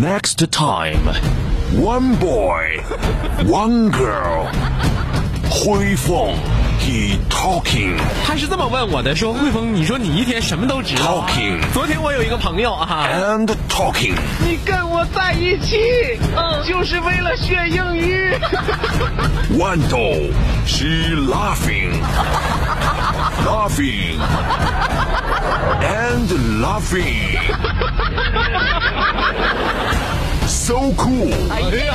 Next time, one boy, one girl. 辉凤，he talking，他是这么问我的，说汇丰，你说你一天什么都知道、啊 Talking 昨天我有一个朋友啊，and talking。你跟我在一起，嗯，就是为了学英语。One doll, she laughing, laughing, and laughing. So cool, 哎呀，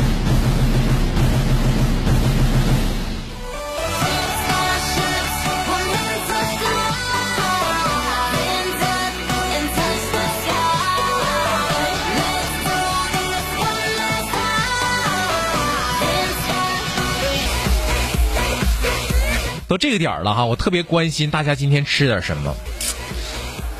都这个点儿了哈，我特别关心大家今天吃点什么。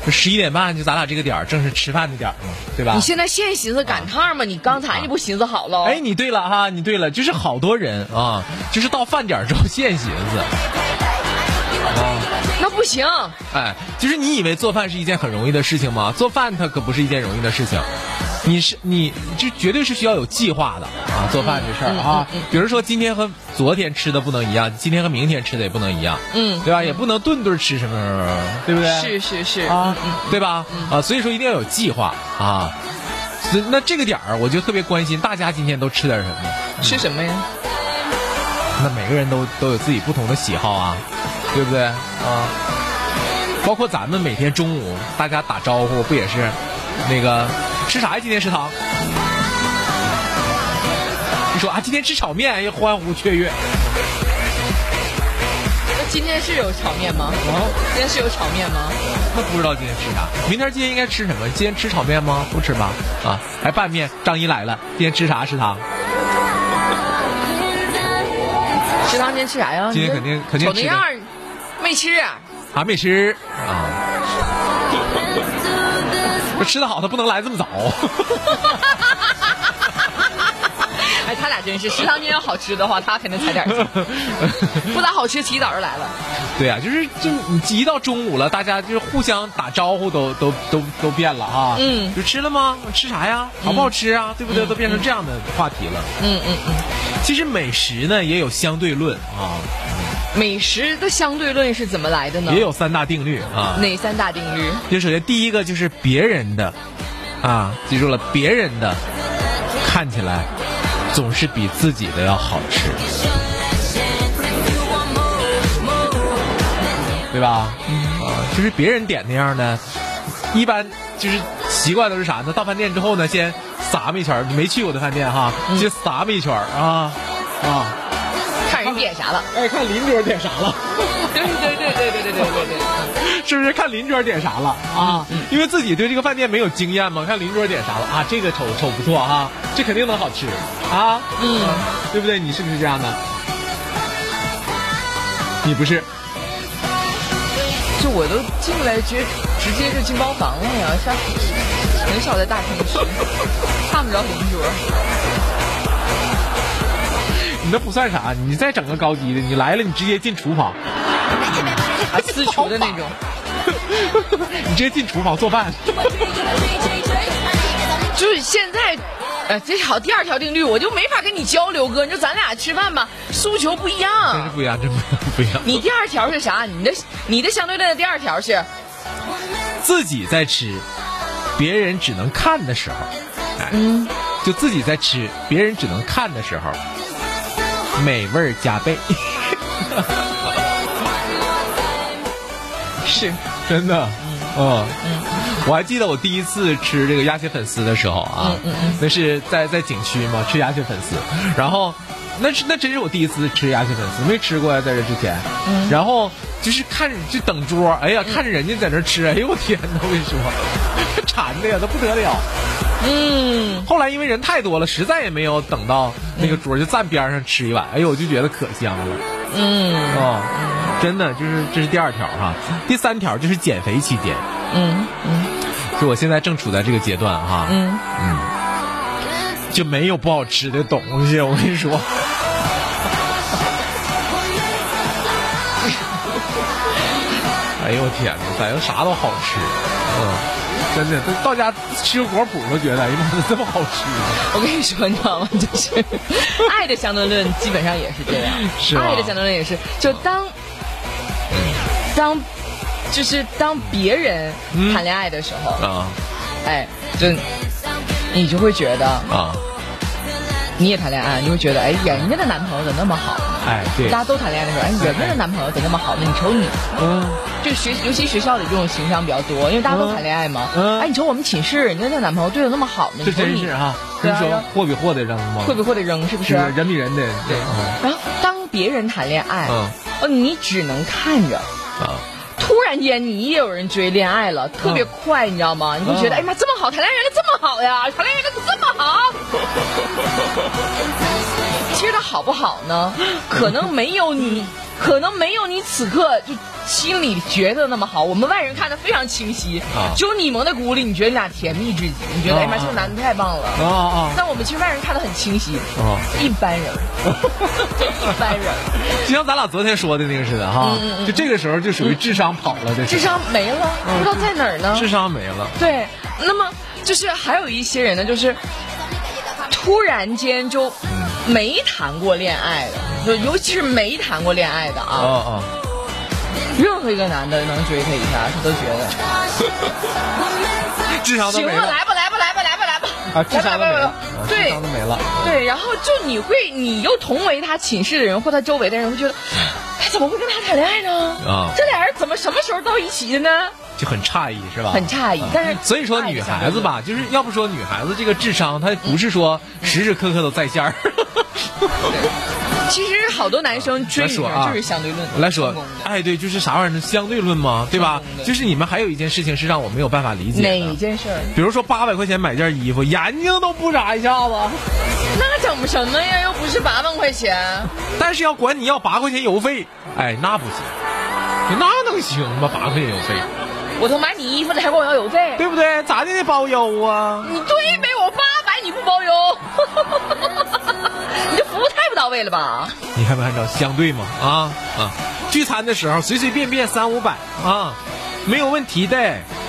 这十一点半就咱俩这个点儿，正是吃饭的点儿嘛，对吧你？现在现寻思赶趟吗？你刚才你不寻思好了？哎，你对了哈，你对了，就是好多人啊，就是到饭点儿之后现寻思，那不行，哎，就是你以为做饭是一件很容易的事情吗？做饭它可不是一件容易的事情，你是你这绝对是需要有计划的啊，做饭这事儿啊，比如说今天和昨天吃的不能一样，今天和明天吃的也不能一样，嗯对吧？也不能顿顿吃什么对不对？是是是，啊嗯，对吧？啊，所以说一定要有计划啊。所以那这个点儿，我就特别关心大家今天都吃点什么。嗯吃什么呀？那每个人都都有自己不同的喜好啊，对不对啊？包括咱们每天中午大家打招呼，不也是那个吃啥呀？今天食堂？你说啊，今天吃炒面，也欢呼雀跃。那今天是有炒面吗？今天是有炒面吗？那不知道今天吃啥？明天今天应该吃什么？今天吃炒面吗？不吃吧？啊，还拌面。张一来了，今天吃啥食堂？食堂今天吃啥呀？今天肯定肯定吃那样没吃啊？还没吃啊？这吃的好，他不能来这么早。哎，他俩真是，食堂今天要好吃的话，他肯定踩点儿；不咋好吃，起早就来了。对呀、就是就你一到中午了，大家就是互相打招呼都都都都变了啊。嗯就吃了吗？吃啥呀？好不好吃啊？对不对？都变成这样的话题了。嗯嗯嗯，其实美食呢也有相对论啊，美食的相对论是怎么来的呢？也有三大定律啊。哪三大定律？就首先第一个就是别人的，啊，记住了，别人的看起来总是比自己的要好吃，对吧？啊，就是别人点那样的，一般就是习惯都是啥呢？到饭店之后呢，先撒么一圈儿，你没去过的饭店哈，先撒么一圈儿啊啊，点啥了？哎，看邻桌点啥了。对对对对对对对对对。是不是看邻桌点啥了啊？因为自己对这个饭店没有经验嘛，看邻桌点啥了啊？这个瞅瞅不错哈、这肯定能好吃啊，嗯，对不对？你是不是这样的？你不是？就我都进来直直接就进包房了呀，上很少在大厅吃，看不着邻桌。你那不算啥，你再整个高级的，你来了你直接进厨房，啊，私厨的那种。你直接进厨房做饭。就是现在，呃，这条第二条定律我就没法跟你交流，哥。你说咱俩吃饭吧，诉求不一样真是。不一样，真不一样，不一样。你第二条是啥？你的你的相对论的第二条是，自己在吃，别人只能看的时候，哎，嗯，就自己在吃，别人只能看的时候，美味儿加倍。是。真的，嗯。我还记得我第一次吃这个鸭血粉丝的时候啊，那是在在景区嘛，吃鸭血粉丝，然后那是那真是我第一次吃鸭血粉丝，没吃过呀，在这之前，然后就是看着就等桌，哎呀，看着人家在那吃，哎呦我天呐，我跟你说，馋的呀，都不得了。嗯，后来因为人太多了，实在也没有等到那个桌，就站边上吃一碗，哎呦，我就觉得可香了。嗯，哦，真的就是这是第二条哈。第三条就是减肥期间，嗯嗯。就我现在正处在这个阶段哈，嗯。嗯，就没有不好吃的东西，我跟你说。哎呦我天哪，反正啥都好吃？嗯，真的，这到家吃个果脯都觉得，哎呀妈，怎么这么好吃？我跟你说，你知道吗？就是爱的相对论基本上也是这样，是爱的相对论也是，就当当就是当别人谈恋爱的时候，啊哎，就你就会觉得啊，你也谈恋爱，你会觉得哎，人家的男朋友怎么那么好？哎，对大，家都谈恋爱的时候，哎，人家的男朋友怎么那么好呢？你瞅你，嗯，就学，尤其学校里这种形象比较多，因为大家都谈恋爱嘛。嗯哎，你瞅我们寝室，人家的男朋友对我那么好呢，这真是哈，人说货比货得扔吗？会不会得扔？是不是？人比人的，对嗯然后当别人谈恋爱，嗯哦，你只能看着。啊，突然间，你也有人追恋爱了，特别快，你知道吗？你会觉得，嗯哎呀妈，这么好，谈恋爱原来这么好呀，谈恋爱原来这么好。其实他好不好呢？可能没有你，可能没有你此刻就心里觉得那么好。我们外人看的非常清晰，啊只有你蒙在鼓里，你觉得你俩甜蜜至极，你觉得，啊哎呀妈，这个男的太棒了。啊啊但我们其实外人看的很清晰，啊！一般人，一般人。就像咱俩昨天说的那个似的哈，嗯就这个时候就属于智商跑了智商没了，不知道在哪儿呢。智商没了，对，那么就是还有一些人呢，就是突然间就没谈过恋爱的，就尤其是没谈过恋爱的啊。哦哦，任何一个男的能追她一下，她都觉得。智商都行了，没了。来吧，来吧，来吧，来吧，来吧，啊，智商都没了，来吧来吧。啊智对商都没了，对，然后就你会，你又同为他寝室的人或他周围的人会觉得，他 怎么会跟他谈恋爱呢？啊。这俩人怎么什么时候到一起的呢？就很诧异是吧？很诧异，但是所以说女孩子吧，就是要不说女孩子这个智商，她不是说时时刻刻都在线儿。其实好多男生追女生就是相对论来说成功，的哎，对，就是啥玩意儿呢？相对论吗，对吧就是你们还有一件事情是让我没有办法理解哪一，件事儿？比如说八百块钱买件衣服，眼睛都不眨一下子，那整什么呀？又不是八万块钱。但是要管你要八块钱邮费，哎，那不行，那能行吗？八块钱邮费，我都买你衣服了，还管我要邮费？对不对？咋的得包邮啊？你对呗，了吧？你看没看着相对吗？啊啊！聚餐的时候随随便便三五百啊，没有问题的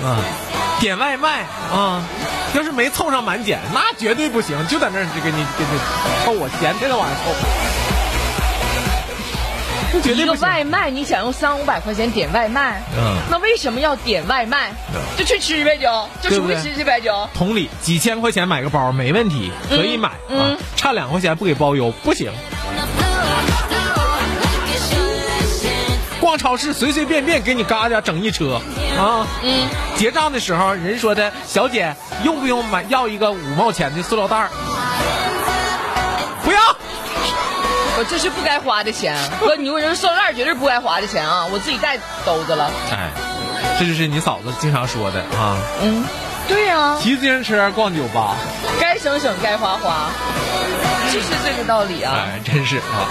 啊。点外卖啊，要是没凑上满减，那绝对不行，就在那儿就给你给你凑我钱，天天往上凑，绝一个对不行。外卖你想用三五百块钱点外卖，嗯那为什么要点外卖？就去吃呗，就就出去吃去呗，就。同理，几千块钱买个包没问题，可以买、嗯啊，差两块钱不给包邮不行。逛超市随随便便给你嘎家整一车啊！嗯，结账的时候人说的小姐用不用买要一个五毛钱的塑料袋儿？不要，我这是不该花的钱，哥，你说人塑料袋绝对不该花的钱啊！我自己带兜子了。哎，这就是你嫂子经常说的啊！嗯，对呀、骑自行车逛酒吧，该省省，该花花，就是这个道理啊。哎，真是啊。